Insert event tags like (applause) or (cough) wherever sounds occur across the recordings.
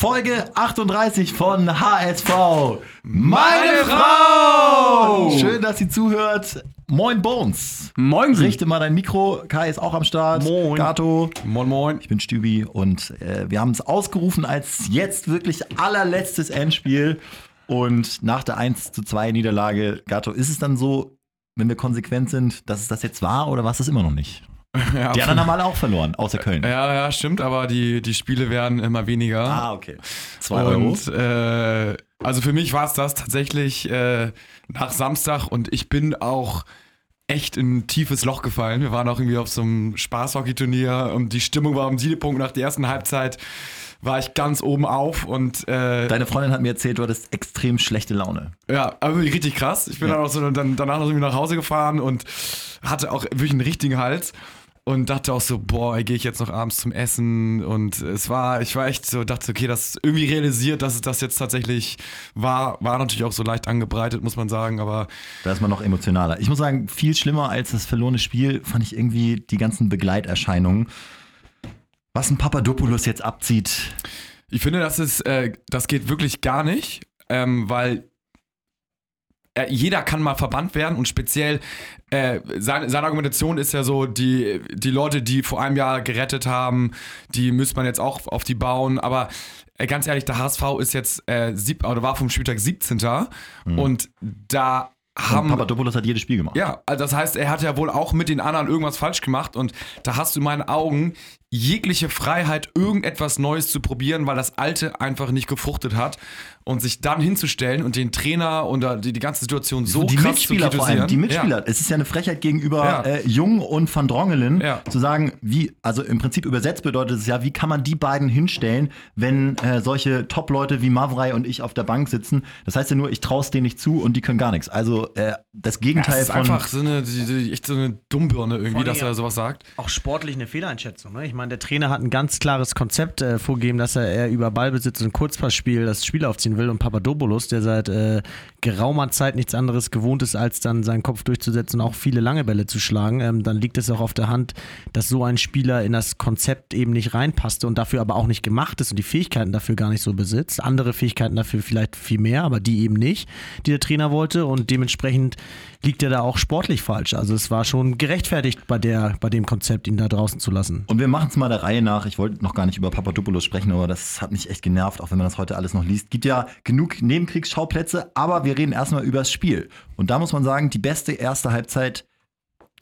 Folge 38 von HSV. Meine Frau! Schön, dass sie zuhört. Moin Bones. Moin. Richte mal dein Mikro. Kai ist auch am Start. Moin. Gato. Moin, moin. Ich bin Stübi und äh, wir haben es ausgerufen als jetzt wirklich allerletztes Endspiel. Und nach der 1 zu 2 Niederlage, Gato, ist es dann so, wenn wir konsequent sind, dass es das jetzt war oder war es das immer noch nicht? (laughs) Ja, Die anderen haben alle auch verloren, außer Köln. ja, ja, stimmt, aber die, die Spiele werden immer weniger. Ah, okay. Zwei Euro. und äh, also für mich war es das tatsächlich äh, nach Samstag und ich bin auch echt in ein tiefes Loch gefallen. Wir waren auch irgendwie auf so einem Spaßhockey-Turnier und die Stimmung war am Siedepunkt nach der ersten Halbzeit war ich ganz oben auf und äh, Deine Freundin hat mir erzählt, du hattest extrem schlechte Laune. Ja, aber wirklich richtig krass. Ich bin Ja. dann auch so dann, danach noch irgendwie nach Hause gefahren und hatte auch wirklich einen richtigen Hals und dachte auch so, boah, gehe ich jetzt noch abends zum Essen und es war, ich war echt so, dachte, okay, das irgendwie realisiert, dass es das jetzt tatsächlich war, war natürlich auch so leicht angebreitet, muss man sagen, aber Da ist man noch emotionaler. Ich muss sagen, viel schlimmer als das verlorene Spiel fand ich irgendwie die ganzen Begleiterscheinungen. Was ein Papadopoulos jetzt abzieht. ich finde, das ist, äh, das geht wirklich gar nicht, ähm, weil jeder kann mal verbannt werden und speziell äh, seine, seine Argumentation ist ja so, die, die Leute, die vor einem Jahr gerettet haben, die müsste man jetzt auch auf die bauen, aber äh, ganz ehrlich, der HSV ist jetzt äh, sieb, oder war vom Spieltag 17. und da Und haben Papadopoulos hat jedes Spiel gemacht. ja, also das heißt, er hat ja wohl auch mit den anderen irgendwas falsch gemacht und da hast du in meinen Augen jegliche Freiheit, irgendetwas Neues zu probieren, weil das Alte einfach nicht gefruchtet hat und sich dann hinzustellen und den Trainer und die, die ganze Situation so die krass Mitspieler zu vor allem, die. Mitspieler. Es ist ja eine Frechheit gegenüber Ja. äh, Jung und Van Drongelen, Ja. zu sagen, wie, also im Prinzip übersetzt bedeutet es ja, wie kann man die beiden hinstellen, wenn äh, solche Top-Leute wie Mavrei und ich auf der Bank sitzen. Das heißt ja nur, ich traue es denen nicht zu und die können gar nichts. Also äh, das Ja, Gegenteil das ist von. einfach so eine, die, die, echt so eine Dummbirne irgendwie, dass er ja. sowas sagt. auch sportlich eine Fehleinschätzung. Ne? Ich meine, der Trainer hat ein ganz klares Konzept äh, vorgegeben, dass er eher über Ballbesitz und Kurzpassspiel das Spiel aufziehen will. Und Papadopoulos, der seit äh, geraumer Zeit nichts anderes gewohnt ist, als dann seinen Kopf durchzusetzen und auch viele lange Bälle zu schlagen, ähm, dann liegt es auch auf der Hand, dass so ein Spieler in das Konzept eben nicht reinpasste und dafür aber auch nicht gemacht ist und die Fähigkeiten dafür gar nicht so besitzt. Andere Fähigkeiten dafür vielleicht viel mehr, aber die eben nicht, die der Trainer wollte. Und dementsprechend liegt er da auch sportlich falsch. Also es war schon gerechtfertigt bei, der, bei dem Konzept, ihn da draußen zu lassen. Und wir machen es mal der Reihe nach. Ich wollte noch gar nicht über Papadopoulos sprechen, aber das hat mich echt genervt, auch wenn man das heute alles noch liest. Gibt ja genug Nebenkriegsschauplätze, aber wir reden erstmal über das Spiel. Und da muss man sagen, die beste erste Halbzeit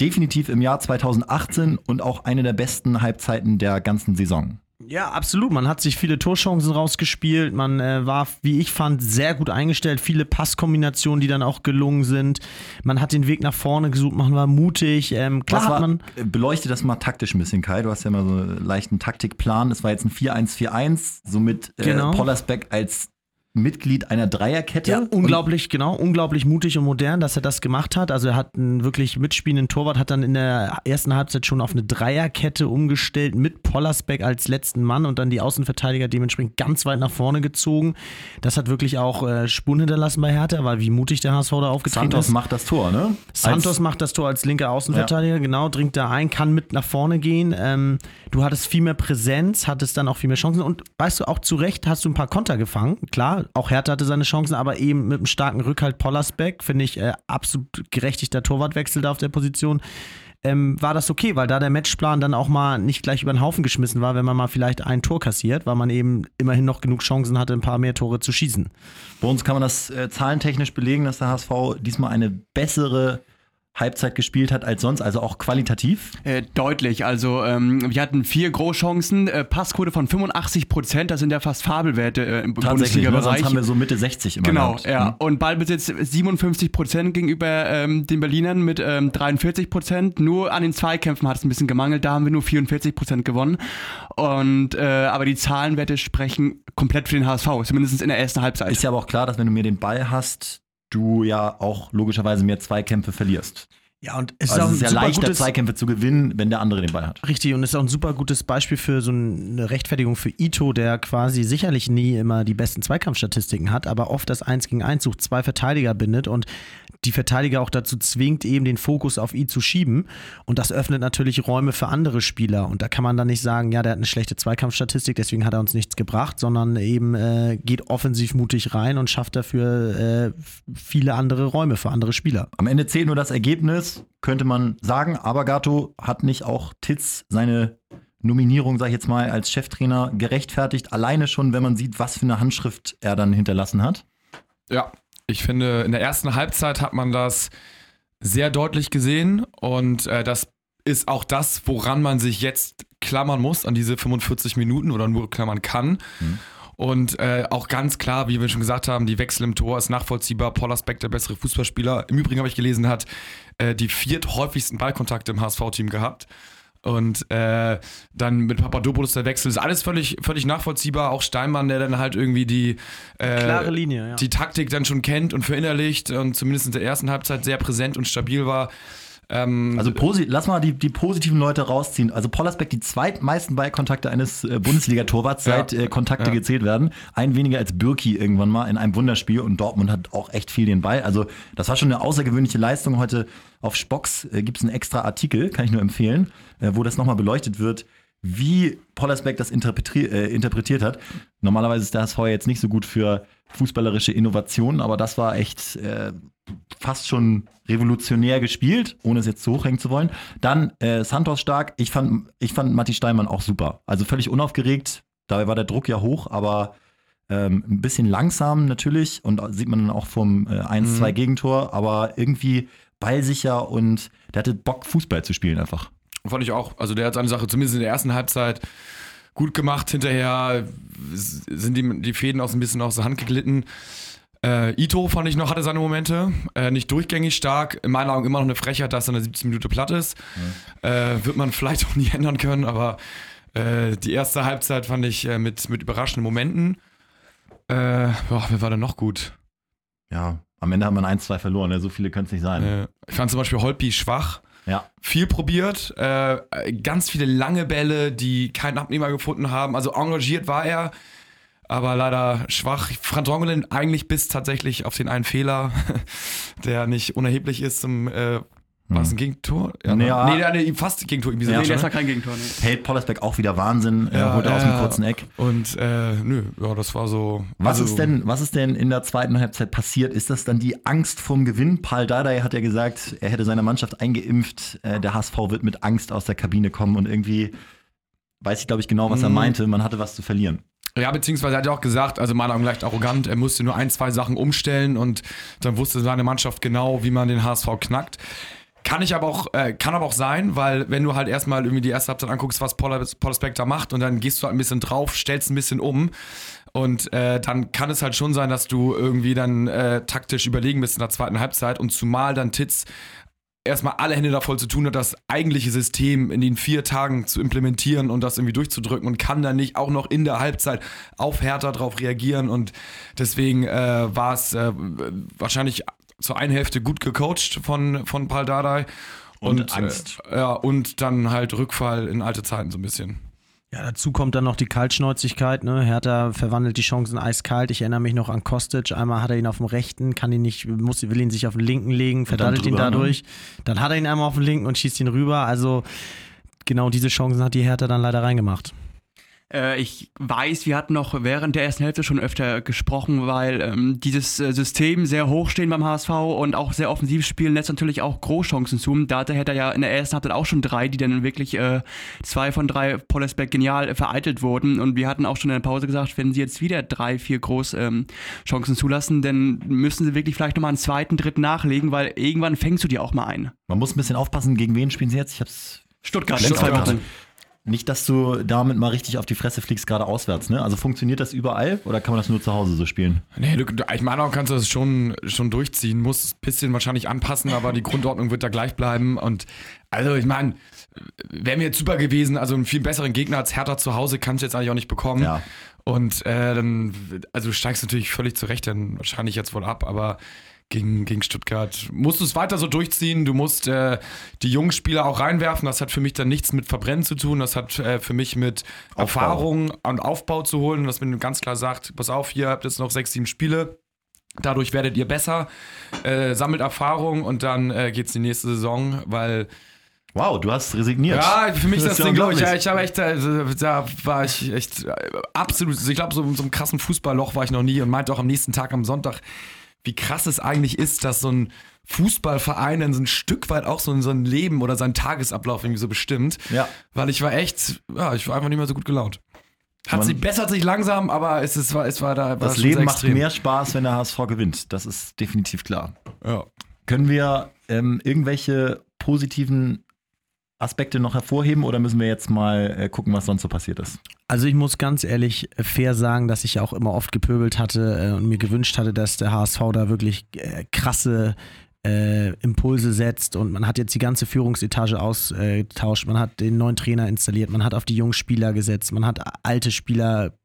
definitiv im Jahr 2018 und auch eine der besten Halbzeiten der ganzen Saison. Ja, absolut. Man hat sich viele Torchancen rausgespielt. Man äh, war, wie ich fand, sehr gut eingestellt. Viele Passkombinationen, die dann auch gelungen sind. Man hat den Weg nach vorne gesucht. Man war mutig. Ähm, klar hat war, man. beleuchte das mal taktisch ein bisschen, Kai. Du hast ja mal so einen leichten Taktikplan. Es war jetzt ein 4-1-4-1, somit äh, Genau. Pollersbeck als Mitglied einer Dreierkette. Ja, unglaublich, genau, unglaublich mutig und modern, dass er das gemacht hat. Also er hat einen wirklich mitspielenden Torwart, hat dann in der ersten Halbzeit schon auf eine Dreierkette umgestellt mit Pollersbeck als letzten Mann und dann die Außenverteidiger dementsprechend ganz weit nach vorne gezogen. Das hat wirklich auch äh, Spuren hinterlassen bei Hertha, weil wie mutig der HSV da aufgetreten Santos ist. macht das Tor, ne? Santos Als- macht das Tor als linker Außenverteidiger, genau, dringt da ein, kann mit nach vorne gehen. Ähm, du hattest viel mehr Präsenz, hattest dann auch viel mehr Chancen und weißt du, auch zu Recht hast du ein paar Konter gefangen. Klar, auch Hertha hatte seine Chancen, aber eben mit einem starken Rückhalt Pollersbeck, finde ich, äh, absolut gerechtigter Torwartwechsel da auf der Position. Ähm, war das okay, weil da der Matchplan dann auch mal nicht gleich über den Haufen geschmissen war, wenn man mal vielleicht ein Tor kassiert, weil man eben immerhin noch genug Chancen hatte, ein paar mehr Tore zu schießen. Bei uns kann man das äh, zahlentechnisch belegen, dass der HSV diesmal eine bessere Halbzeit gespielt hat als sonst, also auch qualitativ. Äh, deutlich. Also ähm, wir hatten vier Großchancen, äh, Passquote von 85 Prozent, das sind ja fast Fabelwerte äh, im Tatsächlich, ne? Bundesliga-Bereich. sonst haben wir so Mitte 60 immer Genau, gehabt. ja. Hm. Und Ballbesitz 57 Prozent gegenüber ähm, den Berlinern mit ähm, 43 Prozent. Nur an den Zweikämpfen hat es ein bisschen gemangelt, da haben wir nur 44 Prozent gewonnen. Und äh, aber die Zahlenwerte sprechen komplett für den HSV, zumindest in der ersten Halbzeit. Ist ja aber auch klar, dass wenn du mir den Ball hast, du ja auch logischerweise mehr Zweikämpfe verlierst. Ja, und es Also ist auch es ein ist ja leichter, gutes, Zweikämpfe zu gewinnen, wenn der andere den Ball hat. Richtig, und es ist auch ein super gutes Beispiel für so eine Rechtfertigung für Ito, der quasi sicherlich nie immer die besten Zweikampfstatistiken hat, aber oft das 1 gegen 1 sucht, zwei Verteidiger bindet und die Verteidiger auch dazu zwingt, eben den Fokus auf ihn zu schieben. Und das öffnet natürlich Räume für andere Spieler. Und da kann man dann nicht sagen, ja, der hat eine schlechte Zweikampfstatistik, deswegen hat er uns nichts gebracht, sondern eben äh, geht offensiv mutig rein und schafft dafür äh, viele andere Räume für andere Spieler. Am Ende zählt nur das Ergebnis, könnte man sagen. Aber Gato hat nicht auch Titz seine Nominierung, sag ich jetzt mal, als Cheftrainer gerechtfertigt. Alleine schon, wenn man sieht, was für eine Handschrift er dann hinterlassen hat. Ja, ich finde, in der ersten Halbzeit hat man das sehr deutlich gesehen und äh, das ist auch das, woran man sich jetzt klammern muss, an diese 45 Minuten oder nur klammern kann. Und äh, auch ganz klar, wie wir schon gesagt haben, die Wechsel im Tor ist nachvollziehbar. Paul Aspect, der bessere Fußballspieler. Im Übrigen habe ich gelesen, hat äh, die vierthäufigsten Ballkontakte im HSV-Team gehabt. Und äh, dann mit Papadopoulos der Wechsel ist alles völlig, völlig nachvollziehbar. Auch Steinmann, der dann halt irgendwie die, äh, Klare Linie, ja. die Taktik dann schon kennt und verinnerlicht und zumindest in der ersten Halbzeit sehr präsent und stabil war. Ähm, Also lass mal die, die positiven Leute rausziehen. Also Pollersbeck die zweitmeisten Ballkontakte eines äh, Bundesliga-Torwarts Ja. seit äh, Kontakte Ja. gezählt werden. Ein weniger als Birki irgendwann mal in einem Wunderspiel und Dortmund hat auch echt viel den Ball. Also das war schon eine außergewöhnliche Leistung. Heute auf Spocks äh, gibt es einen extra Artikel, kann ich nur empfehlen, äh, wo das nochmal beleuchtet wird, wie Pollersbeck das interpreti äh, interpretiert hat. Normalerweise ist der HSV jetzt nicht so gut für fußballerische Innovationen, aber das war echt äh, fast schon revolutionär gespielt, ohne es jetzt zu hochhängen zu wollen. Dann äh, Santos stark. Ich fand, ich fand Matti Steinmann auch super. Also völlig unaufgeregt. Dabei war der Druck ja hoch, aber ähm, ein bisschen langsam natürlich. Und sieht man dann auch vom äh, 1-2 Gegentor, aber irgendwie ballsicher und der hatte Bock, Fußball zu spielen einfach. Fand ich auch. Also der hat seine Sache zumindest in der ersten Halbzeit gut gemacht. Hinterher sind die, die Fäden auch so ein bisschen aus der Hand geglitten. Äh, Ito fand ich noch, hatte seine Momente. Äh, nicht durchgängig stark. In meinen Augen immer noch eine Frechheit, dass er in der 17 Minute platt ist. Äh, wird man (laughs) vielleicht auch nie ändern können, aber äh, die erste Halbzeit fand ich äh, mit, mit überraschenden Momenten. Äh, boah, wer war denn noch gut? Ja, am Ende hat man 1-2 verloren. Ne? So viele können es nicht sein. Ich fand zum Beispiel Holpi schwach. Ja. viel probiert, ganz viele lange Bälle, die keinen Abnehmer gefunden haben. Also engagiert war er, aber leider schwach. Franz Rongelen eigentlich bis tatsächlich auf den einen Fehler, (laughs) der nicht unerheblich ist zum äh, war es ein Gegentor? Ja. ne? nee, der, nee, fast Gegentor irgendwie so. Ja, Nee, das ne? war kein Gegentor. Nee. Hält Pollersbeck auch wieder Wahnsinn, äh, Ja, holt er aus ja, dem ja. kurzen Eck. Und äh, nö, ja, das war so. Was, also, ist denn, was ist denn in der zweiten Halbzeit passiert? Ist das dann die Angst vorm Gewinn? Paul Dardai hat ja gesagt, er hätte seine Mannschaft eingeimpft. Äh, der HSV wird mit Angst aus der Kabine kommen und irgendwie weiß ich, glaube ich, genau, was er Mhm. meinte. Man hatte was zu verlieren. Ja, beziehungsweise er hat ja auch gesagt, also meiner Meinung nach leicht arrogant, er musste nur ein, zwei Sachen umstellen und dann wusste seine Mannschaft genau, wie man den HSV knackt. Kann ich aber auch, äh, kann aber auch sein, weil wenn du halt erstmal irgendwie die erste Halbzeit anguckst, was Paul Spector macht und dann gehst du halt ein bisschen drauf, stellst ein bisschen um und äh, dann kann es halt schon sein, dass du irgendwie dann äh, taktisch überlegen bist in der zweiten Halbzeit und zumal dann Titz erstmal alle Hände da voll zu tun hat, das eigentliche System in den vier Tagen zu implementieren und das irgendwie durchzudrücken und kann dann nicht auch noch in der Halbzeit auf Hertha drauf reagieren und deswegen äh, war es äh, wahrscheinlich zur einen Hälfte gut gecoacht von, von Paul Dardai Und Angst. Äh, ja, und dann halt Rückfall in alte Zeiten so ein bisschen. Ja, dazu kommt dann noch die Kaltschnäuzigkeit. Ne? Hertha verwandelt die Chancen eiskalt. Ich erinnere mich noch an Kostic. Einmal hat er ihn auf dem rechten, kann ihn nicht, muss, will ihn sich auf den linken legen, verdattelt ihn ne? dadurch. Dann hat er ihn einmal auf den linken und schießt ihn rüber. Also genau diese Chancen hat die Hertha dann leider reingemacht. Äh, ich weiß, wir hatten noch während der ersten Hälfte schon öfter gesprochen, weil ähm, dieses äh, System sehr hoch stehen beim HSV und auch sehr offensiv spielen lässt natürlich auch Großchancen zu. Da hatte er ja in der ersten Halbzeit auch schon drei, die dann wirklich äh, zwei von drei Pollersbeck genial äh, vereitelt wurden. Und wir hatten auch schon in der Pause gesagt, wenn sie jetzt wieder drei, vier Großchancen ähm, Chancen zulassen, dann müssen sie wirklich vielleicht nochmal einen zweiten, dritten nachlegen, weil irgendwann fängst du die auch mal ein. Man muss ein bisschen aufpassen, gegen wen spielen sie jetzt? Ich hab's Stuttgart, längst Stuttgart. Nicht, dass du damit mal richtig auf die Fresse fliegst, gerade auswärts. Ne? Also funktioniert das überall oder kann man das nur zu Hause so spielen? Nee, du, du, ich meine, auch kannst du das schon, schon durchziehen, musst ein bisschen wahrscheinlich anpassen, aber die Grundordnung wird da gleich bleiben. Und also, ich meine, wäre mir jetzt super gewesen, also einen viel besseren Gegner als Hertha zu Hause kannst du jetzt eigentlich auch nicht bekommen. Ja. Und äh, dann, also du steigst natürlich völlig zurecht dann wahrscheinlich jetzt wohl ab, aber gegen, gegen Stuttgart. Musst du es weiter so durchziehen, du musst äh, die jungen Spieler auch reinwerfen. Das hat für mich dann nichts mit Verbrennen zu tun. Das hat äh, für mich mit Aufbau. Erfahrung und Aufbau zu holen. Dass man ganz klar sagt, pass auf, hier habt jetzt noch sechs, sieben Spiele. Dadurch werdet ihr besser, äh, sammelt Erfahrung und dann äh, geht's die nächste Saison, weil Wow, du hast resigniert. ja, für mich ist das ja Ding, glaube ich, ja, ich habe echt, also, da war ich echt äh, absolut, ich glaube, so in so einem krassen Fußballloch war ich noch nie und meinte auch am nächsten Tag am Sonntag, wie krass es eigentlich ist, dass so ein Fußballverein dann so ein Stück weit auch so, ein- so ein Leben oder seinen Tagesablauf irgendwie so bestimmt. Ja. Weil ich war echt, ja, ich war einfach nicht mehr so gut gelaunt. Hat Man- sich, bessert sich langsam, aber es, ist, war, es war da. war Das Leben macht mehr Spaß, wenn der HSV gewinnt. Das ist definitiv klar. Ja. Können wir ähm, irgendwelche positiven Aspekte noch hervorheben oder müssen wir jetzt mal äh, gucken, was sonst so passiert ist? Also ich muss ganz ehrlich fair sagen, dass ich auch immer oft gepöbelt hatte äh, und mir gewünscht hatte, dass der HSV da wirklich äh, krasse äh, Impulse setzt. Und man hat jetzt die ganze Führungsetage ausgetauscht, man hat den neuen Trainer installiert, man hat auf die jungen Spieler gesetzt, man hat alte Spieler,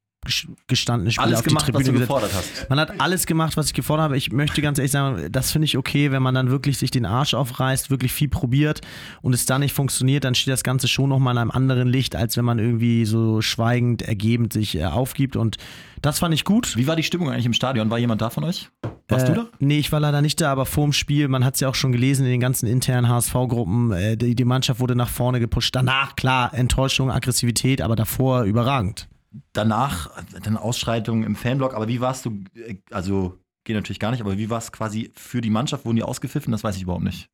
gestandene Spieler Alles auf gemacht, die was Tribüne du gesetzt. gefordert hast. Man hat alles gemacht, was ich gefordert habe. Ich möchte ganz ehrlich sagen, das finde ich okay, wenn man dann wirklich sich den Arsch aufreißt, wirklich viel probiert und es dann nicht funktioniert, dann steht das Ganze schon nochmal in einem anderen Licht, als wenn man irgendwie so schweigend, ergebend sich äh, aufgibt. Und das fand ich gut. Wie war die Stimmung eigentlich im Stadion? War jemand da von euch? Warst äh, du da? Nee, ich war leider nicht da, aber vorm Spiel, man hat es ja auch schon gelesen in den ganzen internen HSV-Gruppen, äh, die, die Mannschaft wurde nach vorne gepusht. Danach, klar, Enttäuschung, Aggressivität, aber davor überragend. Danach dann Ausschreitungen im Fanblock, aber wie warst du, äh, also geht natürlich gar nicht, aber wie war es quasi für die Mannschaft? Wurden die ausgepfiffen? Das weiß ich überhaupt nicht.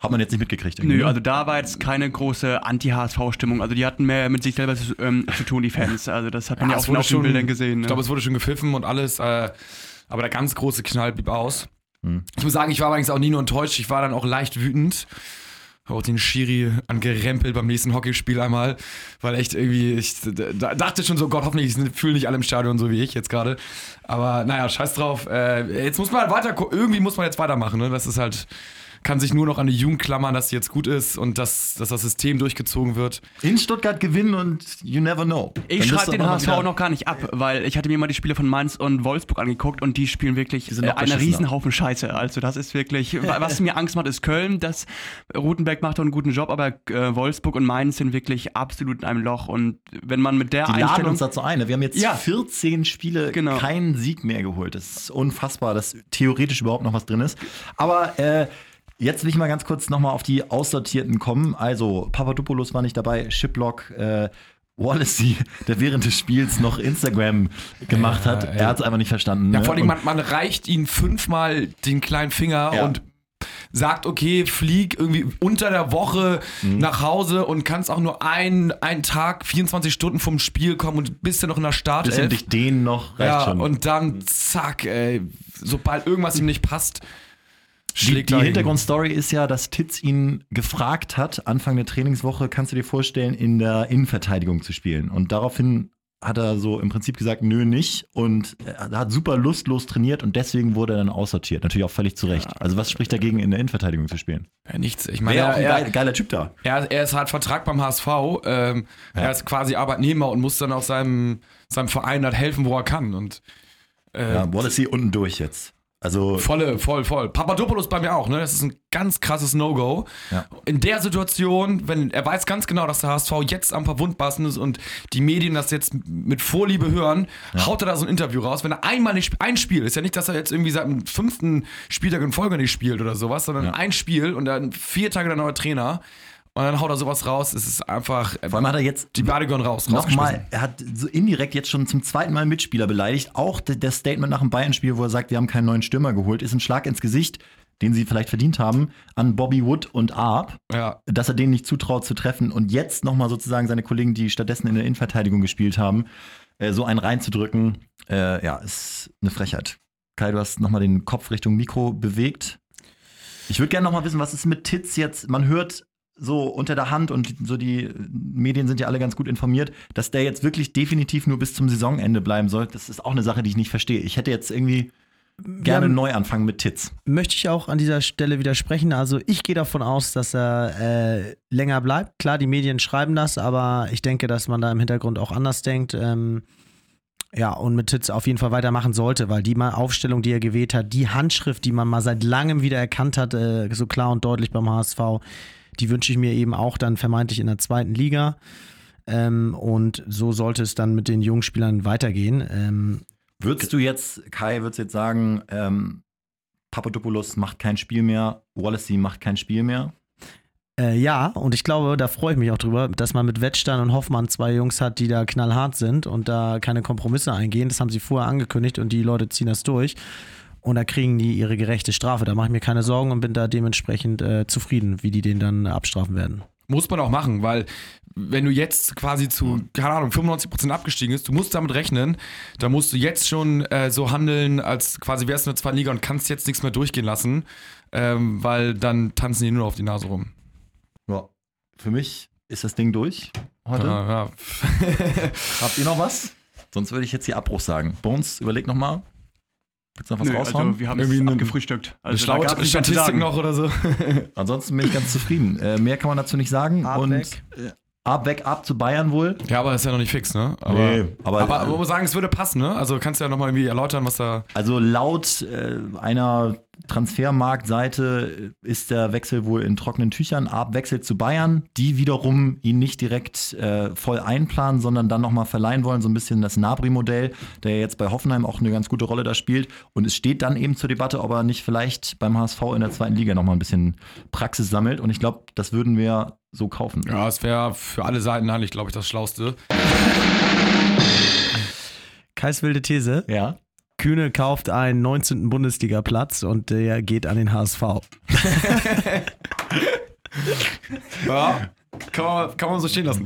Hat man jetzt nicht mitgekriegt. irgendwie, Nö, ne? also da war jetzt keine große Anti-HSV-Stimmung. Also die hatten mehr mit sich selber zu, ähm, zu tun, die Fans. Also das hat man ja, es auch auf den Bildern gesehen. Ich Ne? glaube, es wurde schon gepfiffen und alles, äh, aber der ganz große Knall blieb aus. Hm. Ich muss sagen, ich war allerdings auch nie nur enttäuscht, ich war dann auch leicht wütend. Hab Auch den Schiri angerempelt beim nächsten Hockeyspiel einmal, weil echt irgendwie, ich da, dachte schon so, Gott, hoffentlich fühlen nicht alle im Stadion so wie ich jetzt gerade. Aber naja, scheiß drauf. Äh, jetzt muss man halt weiter, irgendwie muss man jetzt weitermachen. Ne? Das ist halt, kann sich nur noch an die Jugend klammern, dass sie jetzt gut ist und dass, dass das System durchgezogen wird. In Stuttgart gewinnen und you never know. Ich schreibe den HSV wieder- noch gar nicht ab, weil ich hatte mir mal die Spiele von Mainz und Wolfsburg angeguckt und die spielen wirklich sind äh, noch einen. Riesenhaufen Scheiße. Also das ist wirklich, was mir Angst macht, ist Köln. Das Rutenberg macht doch einen guten Job, aber äh, Wolfsburg und Mainz sind wirklich absolut in einem Loch. Und wenn man mit der Die laden Einstellung uns dazu ein. ne? Wir haben jetzt Ja. 14 Spiele Genau. keinen Sieg mehr geholt. Das ist unfassbar, dass theoretisch überhaupt noch was drin ist. Aber äh, jetzt will ich mal ganz kurz nochmal auf die Aussortierten kommen. Also, Papadopoulos war nicht dabei, Shiplock, äh, Wallacey, der während des Spiels noch Instagram gemacht hat. ey. Er hat es einfach nicht verstanden. Ja, ne? vor allem, man, man reicht ihnen fünfmal den kleinen Finger Ja. und sagt, okay, flieg irgendwie unter der Woche Mhm. nach Hause und kannst auch nur ein, einen Tag, 24 Stunden vom Spiel kommen und bist ja noch in der bisschen Startelf. dich dehnen noch, reicht Ja, schon. und dann zack, ey, sobald irgendwas ihm nicht passt, Die, schlägt die er. Hintergrundstory ist ja, dass Titz ihn gefragt hat, Anfang der Trainingswoche, kannst du dir vorstellen, in der Innenverteidigung zu spielen? Und daraufhin hat er so im Prinzip gesagt, nö, nicht. Und er hat super lustlos trainiert und deswegen wurde er dann aussortiert. Natürlich auch völlig zu Recht. Also was spricht dagegen, in der Innenverteidigung zu spielen? Ja, nichts. Ich meine, Wäre auch ein er, geil, geiler Typ da. er, er ist halt Vertrag beim HSV. Ähm, Er ist quasi Arbeitnehmer und muss dann auch seinem, seinem Verein halt helfen, wo er kann. Und äh, Ja, Wallacey unten durch jetzt. Also Volle, voll, voll. Papadopoulos bei mir auch, ne? Das ist ein ganz krasses No-Go. Ja. In der Situation, wenn er weiß ganz genau, dass der HSV jetzt am verwundbarsten ist und die Medien das jetzt mit Vorliebe hören, haut er da so ein Interview raus. Wenn er einmal nicht ein Spiel, ist ja nicht, dass er jetzt irgendwie seit dem fünften Spieltag in Folge nicht spielt oder sowas, sondern Ja. ein Spiel und dann vier Tage der neue Trainer und dann haut er sowas raus. Es ist einfach vor allem hat er jetzt die Badegon raus. Nochmal, er hat so indirekt jetzt schon zum zweiten Mal Mitspieler beleidigt. Auch das Statement nach dem Bayern-Spiel, wo er sagt, wir haben keinen neuen Stürmer geholt, ist ein Schlag ins Gesicht, den sie vielleicht verdient haben, an Bobby Wood und Arp, Ja. dass er denen nicht zutraut zu treffen und jetzt nochmal sozusagen seine Kollegen, die stattdessen in der Innenverteidigung gespielt haben, äh, so einen reinzudrücken, äh, ja, ist eine Frechheit. Kai, du hast nochmal den Kopf Richtung Mikro bewegt. Ich würde gerne nochmal wissen, was ist mit Titz jetzt? Man hört so unter der Hand und so die Medien sind ja alle ganz gut informiert, dass der jetzt wirklich definitiv nur bis zum Saisonende bleiben soll. Das ist auch eine Sache, die ich nicht verstehe. Ich hätte jetzt irgendwie gerne einen Neuanfang mit Titz. möchte ich auch an dieser Stelle widersprechen. Also ich gehe davon aus, dass er äh, länger bleibt. Klar, die Medien schreiben das, aber ich denke, dass man da im Hintergrund auch anders denkt. Ähm, Ja, und mit Titz auf jeden Fall weitermachen sollte, weil die mal Aufstellung, die er gewählt hat, die Handschrift, die man mal seit langem wieder erkannt hat, äh, so klar und deutlich beim HSV, die wünsche ich mir eben auch dann vermeintlich in der zweiten Liga. Ähm, und so sollte es dann mit den jungen Spielern weitergehen. Ähm, Würdest du jetzt, Kai, würdest du jetzt sagen, ähm, Papadopoulos macht kein Spiel mehr, Wallacey macht kein Spiel mehr? Äh, ja, und ich glaube, da freue ich mich auch drüber, dass man mit Wettstein und Hoffmann zwei Jungs hat, die da knallhart sind und da keine Kompromisse eingehen. Das haben sie vorher angekündigt und die Leute ziehen das durch. Und da kriegen die ihre gerechte Strafe. Da mache ich mir keine Sorgen und bin da dementsprechend äh, zufrieden, wie die den dann abstrafen werden. Muss man auch machen, weil wenn du jetzt quasi zu, keine Ahnung, 95% abgestiegen bist, du musst damit rechnen, da musst du jetzt schon äh, so handeln, als quasi wärst du in der zweiten Liga und kannst jetzt nichts mehr durchgehen lassen, ähm, weil dann tanzen die nur auf die Nase rum. Ja. Für mich ist das Ding durch heute. Ja, ja. (laughs) Habt ihr noch was? Sonst würde ich jetzt hier Abbruch sagen. Bones, überleg noch mal. Willst du noch was Nö, raushauen? also wir haben Irgendwie es eine- abgefrühstückt. Eine Also da gab's Schlau nichts mehr zu Statistik noch oder so. (laughs) Ansonsten bin ich ganz zufrieden. Äh, mehr kann man dazu nicht sagen. Ab, Und weg. Äh, ab, weg, ab zu Bayern wohl. Ja, aber das ist ja noch nicht fix, ne? Aber, Nee, aber- aber, aber man muss sagen, es würde passen, ne? Also kannst du ja nochmal irgendwie erläutern, was da. Also laut äh, einer Transfermarktseite ist der Wechsel wohl in trockenen Tüchern. Ab wechselt zu Bayern, die wiederum ihn nicht direkt äh, voll einplanen, sondern dann nochmal verleihen wollen. So ein bisschen das Nabri-Modell, der ja jetzt bei Hoffenheim auch eine ganz gute Rolle da spielt. Und es steht dann eben zur Debatte, ob er nicht vielleicht beim HSV in der zweiten Liga nochmal ein bisschen Praxis sammelt. Und ich glaube, das würden wir so kaufen. Ja, es wäre für alle Seiten eigentlich, glaube ich, das Schlauste. Kais wilde These. Ja. Kühne kauft einen 19. Bundesliga-Platz und der geht an den HSV. (laughs) Ja, kann man, kann man so stehen lassen.